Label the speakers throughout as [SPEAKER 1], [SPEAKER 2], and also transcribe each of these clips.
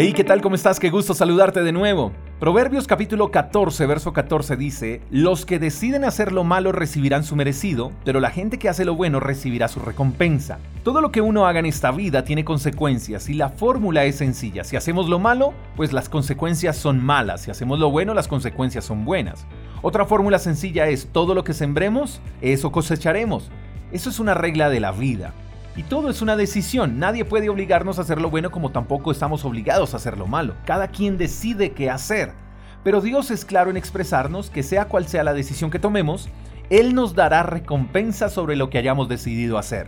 [SPEAKER 1] Hey, ¿qué tal? ¿Cómo estás? Qué gusto saludarte de nuevo. Proverbios capítulo 14, verso 14 dice, Los que deciden hacer lo malo recibirán su merecido, pero la gente que hace lo bueno recibirá su recompensa. Todo lo que uno haga en esta vida tiene consecuencias y la fórmula es sencilla. Si hacemos lo malo, pues las consecuencias son malas. Si hacemos lo bueno, las consecuencias son buenas. Otra fórmula sencilla es, todo lo que sembremos, eso cosecharemos. Eso es una regla de la vida. Y todo es una decisión. Nadie puede obligarnos a hacer lo bueno como tampoco estamos obligados a hacer lo malo. Cada quien decide qué hacer. Pero Dios es claro en expresarnos que sea cual sea la decisión que tomemos, Él nos dará recompensa sobre lo que hayamos decidido hacer.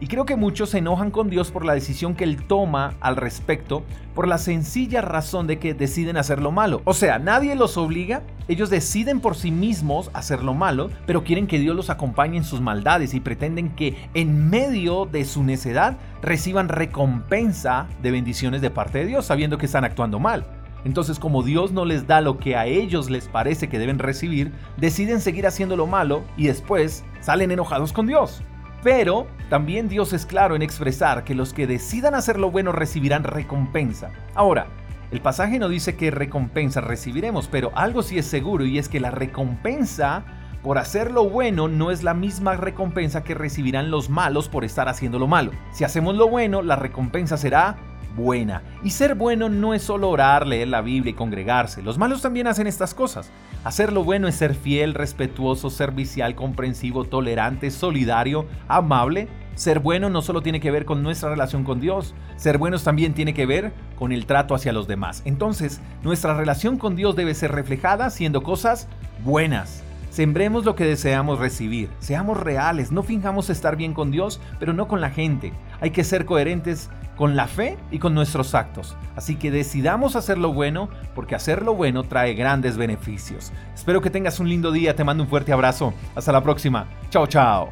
[SPEAKER 1] Y creo que muchos se enojan con Dios por la decisión que Él toma al respecto, por la sencilla razón de que deciden hacer lo malo. O sea, nadie los obliga, ellos deciden por sí mismos hacer lo malo, pero quieren que Dios los acompañe en sus maldades y pretenden que en medio de su necedad reciban recompensa de bendiciones de parte de Dios, sabiendo que están actuando mal. Entonces, como Dios no les da lo que a ellos les parece que deben recibir, deciden seguir haciendo lo malo y después salen enojados con Dios. Pero también Dios es claro en expresar que los que decidan hacer lo bueno recibirán recompensa. Ahora, el pasaje no dice qué recompensa recibiremos, pero algo sí es seguro y es que la recompensa por hacer lo bueno no es la misma recompensa que recibirán los malos por estar haciendo lo malo. Si hacemos lo bueno, la recompensa será buena. Y ser bueno no es solo orar, leer la Biblia y congregarse. Los malos también hacen estas cosas. Hacer lo bueno es ser fiel, respetuoso, servicial, comprensivo, tolerante, solidario, amable. Ser bueno no solo tiene que ver con nuestra relación con Dios, ser buenos también tiene que ver con el trato hacia los demás. Entonces, nuestra relación con Dios debe ser reflejada haciendo cosas buenas. Sembremos lo que deseamos recibir, seamos reales, no fingamos estar bien con Dios, pero no con la gente. Hay que ser coherentes con la fe y con nuestros actos. Así que decidamos hacer lo bueno, porque hacer lo bueno trae grandes beneficios. Espero que tengas un lindo día, te mando un fuerte abrazo. Hasta la próxima. Chao, chao.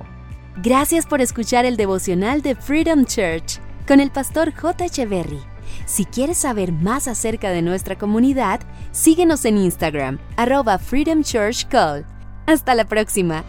[SPEAKER 2] Gracias por escuchar el devocional de Freedom Church con el pastor J. Echeverry. Si quieres saber más acerca de nuestra comunidad, síguenos en Instagram, arroba Freedom Church Call. Hasta la próxima.